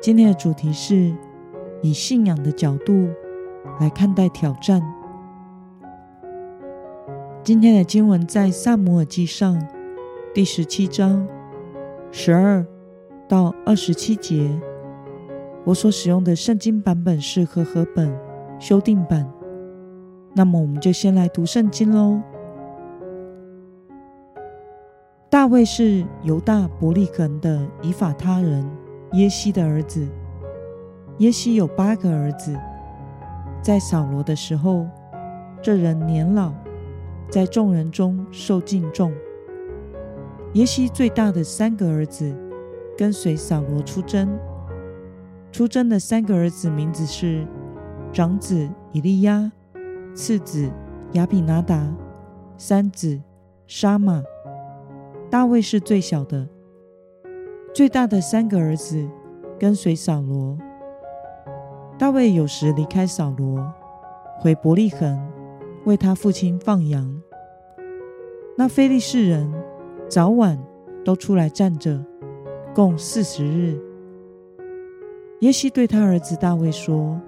今天的主题是以信仰的角度来看待挑战。今天的经文在撒母耳记上第十七章十二到二十七节。我所使用的圣经版本是和合本修订版。那么，我们就先来读圣经喽。大卫是犹大伯利恒的以法他人。耶西的儿子。耶西有八个儿子。在扫罗的时候，这人年老，在众人中受敬重。耶西最大的三个儿子跟随扫罗出征。出征的三个儿子名字是：长子以利亚，次子亚比拿达，三子沙玛。大卫是最小的。最大的三个儿子跟随扫罗。大卫有时离开扫罗，回伯利恒为他父亲放羊。那非利士人早晚都出来站着，共四十日。耶西对他儿子大卫说：“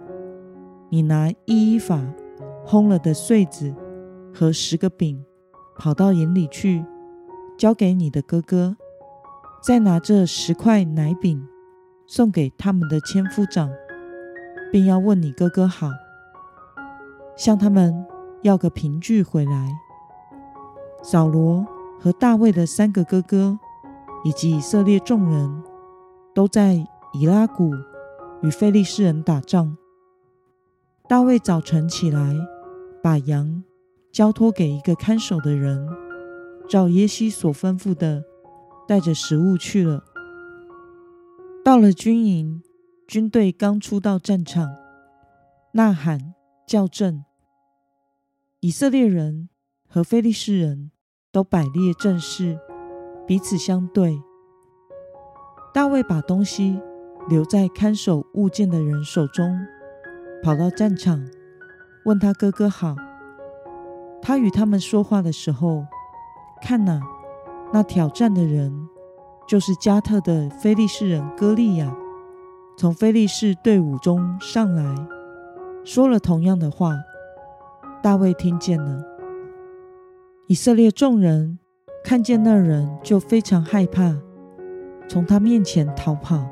你拿一一法烘了的穗子和十个饼，跑到营里去，交给你的哥哥。”再拿这十块奶饼送给他们的千夫长，并要问你哥哥好，向他们要个凭据回来。扫罗和大卫的三个哥哥，以及以色列众人，都在以拉谷与非利士人打仗。大卫早晨起来，把羊交托给一个看守的人，照耶西所吩咐的。带着食物去了。到了军营，军队刚出到战场，呐喊叫阵。以色列人和非利士人都摆列阵势，彼此相对。大卫把东西留在看守物件的人手中，跑到战场，问他哥哥好。他与他们说话的时候，看哪。那挑战的人就是迦特的非利士人歌利亚，从非利士队伍中上来，说了同样的话。大卫听见了。以色列众人看见那人，就非常害怕，从他面前逃跑。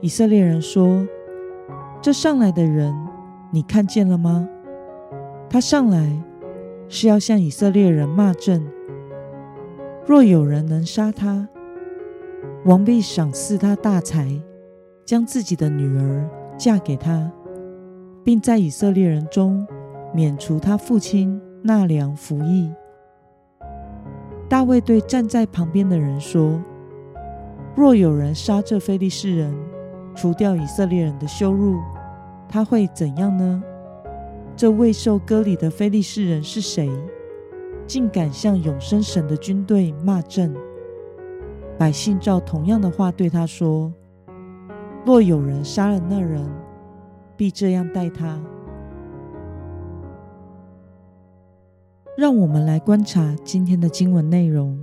以色列人说：“这上来的人，你看见了吗？他上来是要向以色列人骂阵。”若有人能杀他，王必赏赐他大财，将自己的女儿嫁给他，并在以色列人中免除他父亲纳粮服役。大卫对站在旁边的人说：“若有人杀这非利士人，除掉以色列人的羞辱，他会怎样呢？这未受割礼的非利士人是谁？”竟敢向永生神的军队骂阵，百姓照同样的话对他说：“若有人杀了那人，必这样待他。”让我们来观察今天的经文内容。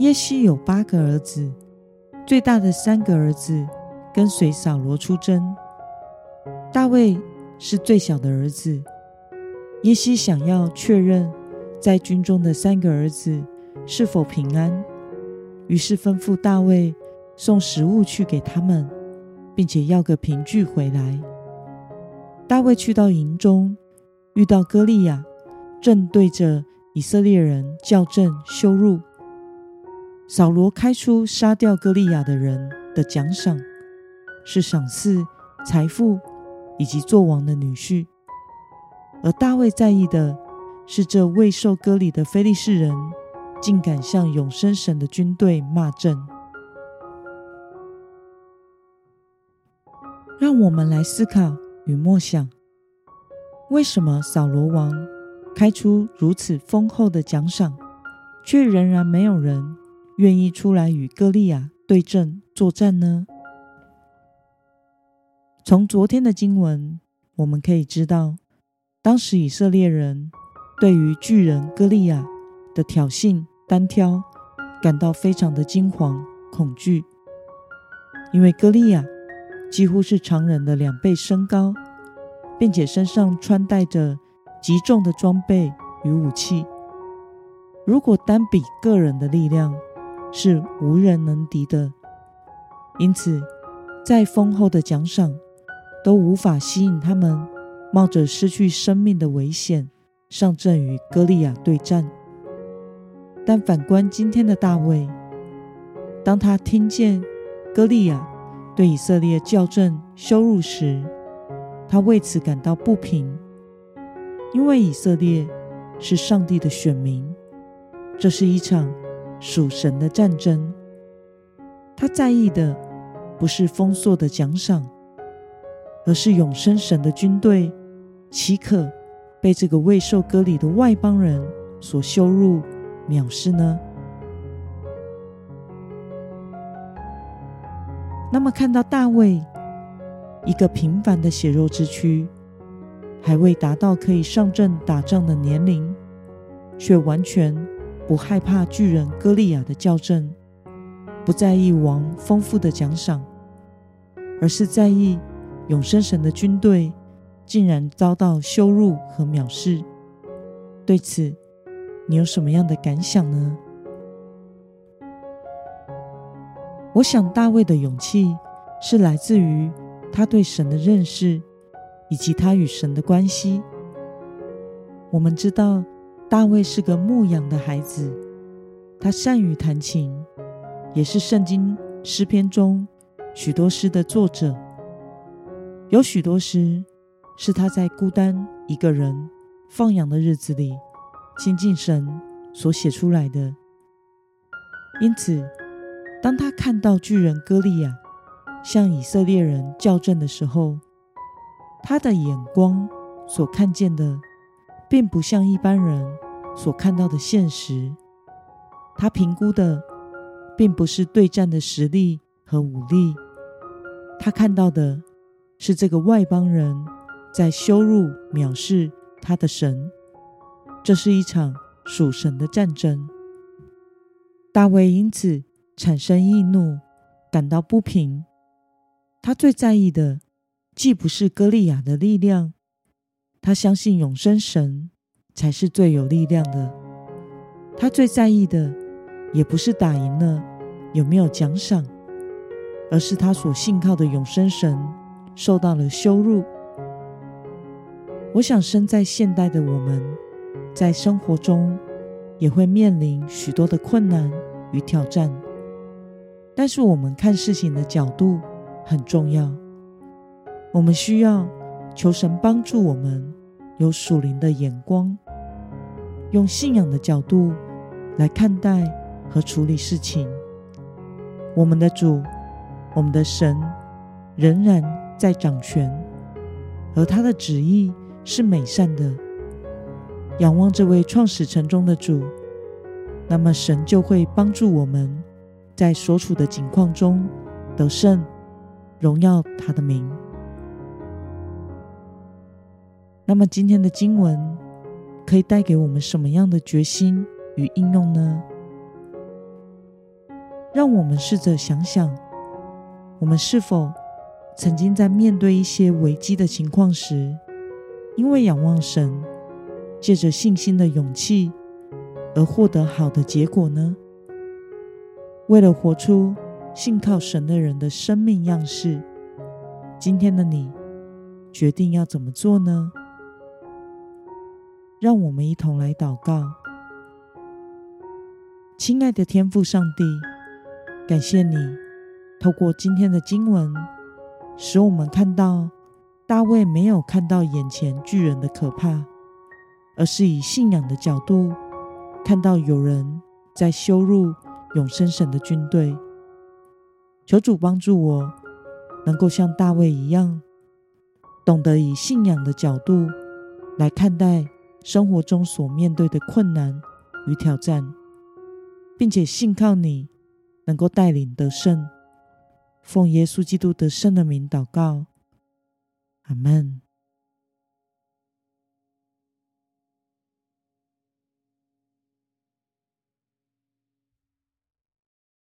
耶西有八个儿子，最大的三个儿子跟随扫罗出征，大卫是最小的儿子。耶西想要确认在军中的三个儿子是否平安，于是吩咐大卫送食物去给他们，并且要个凭据回来。大卫去到营中，遇到歌利亚，正对着以色列人叫阵羞辱。扫罗开出杀掉歌利亚的人的奖赏，是赏赐财富以及做王的女婿。而大卫在意的是，这未受割礼的非利士人竟敢向永生神的军队骂阵。让我们来思考与默想：为什么扫罗王开出如此丰厚的奖赏，却仍然没有人愿意出来与歌利亚对阵作战呢？从昨天的经文，我们可以知道，当时以色列人对于巨人歌利亚的挑衅单挑，感到非常的惊惶恐惧，因为歌利亚几乎是常人的两倍身高，并且身上穿戴着极重的装备与武器。如果单比个人的力量，是无人能敌的。因此，再丰厚的奖赏，都无法吸引他们冒着失去生命的危险上阵与歌利亚对战。但反观今天的大卫，当他听见歌利亚对以色列叫阵羞辱时，他为此感到不平，因为以色列是上帝的选民，这是一场属神的战争。他在意的不是丰硕的奖赏。而是永生神的军队，岂可被这个未受割礼的外邦人所羞辱、藐视呢？那么，看到大卫一个平凡的血肉之躯，还未达到可以上阵打仗的年龄，却完全不害怕巨人歌利亚的叫阵，不在意王丰富的奖赏，而是在意。永生神的军队竟然遭到羞辱和藐视，对此你有什么样的感想呢？我想大卫的勇气是来自于他对神的认识以及他与神的关系。我们知道大卫是个牧羊的孩子，他善于弹琴，也是圣经诗篇中许多诗的作者。有许多诗是他在孤单一个人放羊的日子里亲近神所写出来的。因此，当他看到巨人歌利亚向以色列人叫阵的时候，他的眼光所看见的，并不像一般人所看到的现实。他评估的，并不是对战的实力和武力，他看到的。是这个外邦人在羞辱、藐视他的神，这是一场属神的战争。大卫因此产生易怒，感到不平。他最在意的，既不是歌利亚的力量，他相信永生神才是最有力量的。他最在意的，也不是打赢了有没有奖赏，而是他所信靠的永生神。受到了羞辱。我想，生在现代的我们，在生活中也会面临许多的困难与挑战。但是，我们看事情的角度很重要。我们需要求神帮助我们有属灵的眼光，用信仰的角度来看待和处理事情。我们的主，我们的神，仍然。在掌权，而他的旨意是美善的。仰望这位创始成中的主，那么神就会帮助我们在所处的境况中得胜，荣耀他的名。那么今天的经文可以带给我们什么样的决心与应用呢？让我们试着想想，我们是否曾经在面对一些危机的情况时，因为仰望神，借着信心的勇气而获得好的结果呢？为了活出信靠神的人的生命样式，今天的你决定要怎么做呢？让我们一同来祷告。亲爱的天父上帝，感谢你透过今天的经文。使我们看到大卫没有看到眼前巨人的可怕，而是以信仰的角度看到有人在羞辱永生神的军队。求主帮助我，能够像大卫一样，懂得以信仰的角度来看待生活中所面对的困难与挑战，并且信靠你能够带领得胜。奉耶稣基督得胜的名祷告，Amen.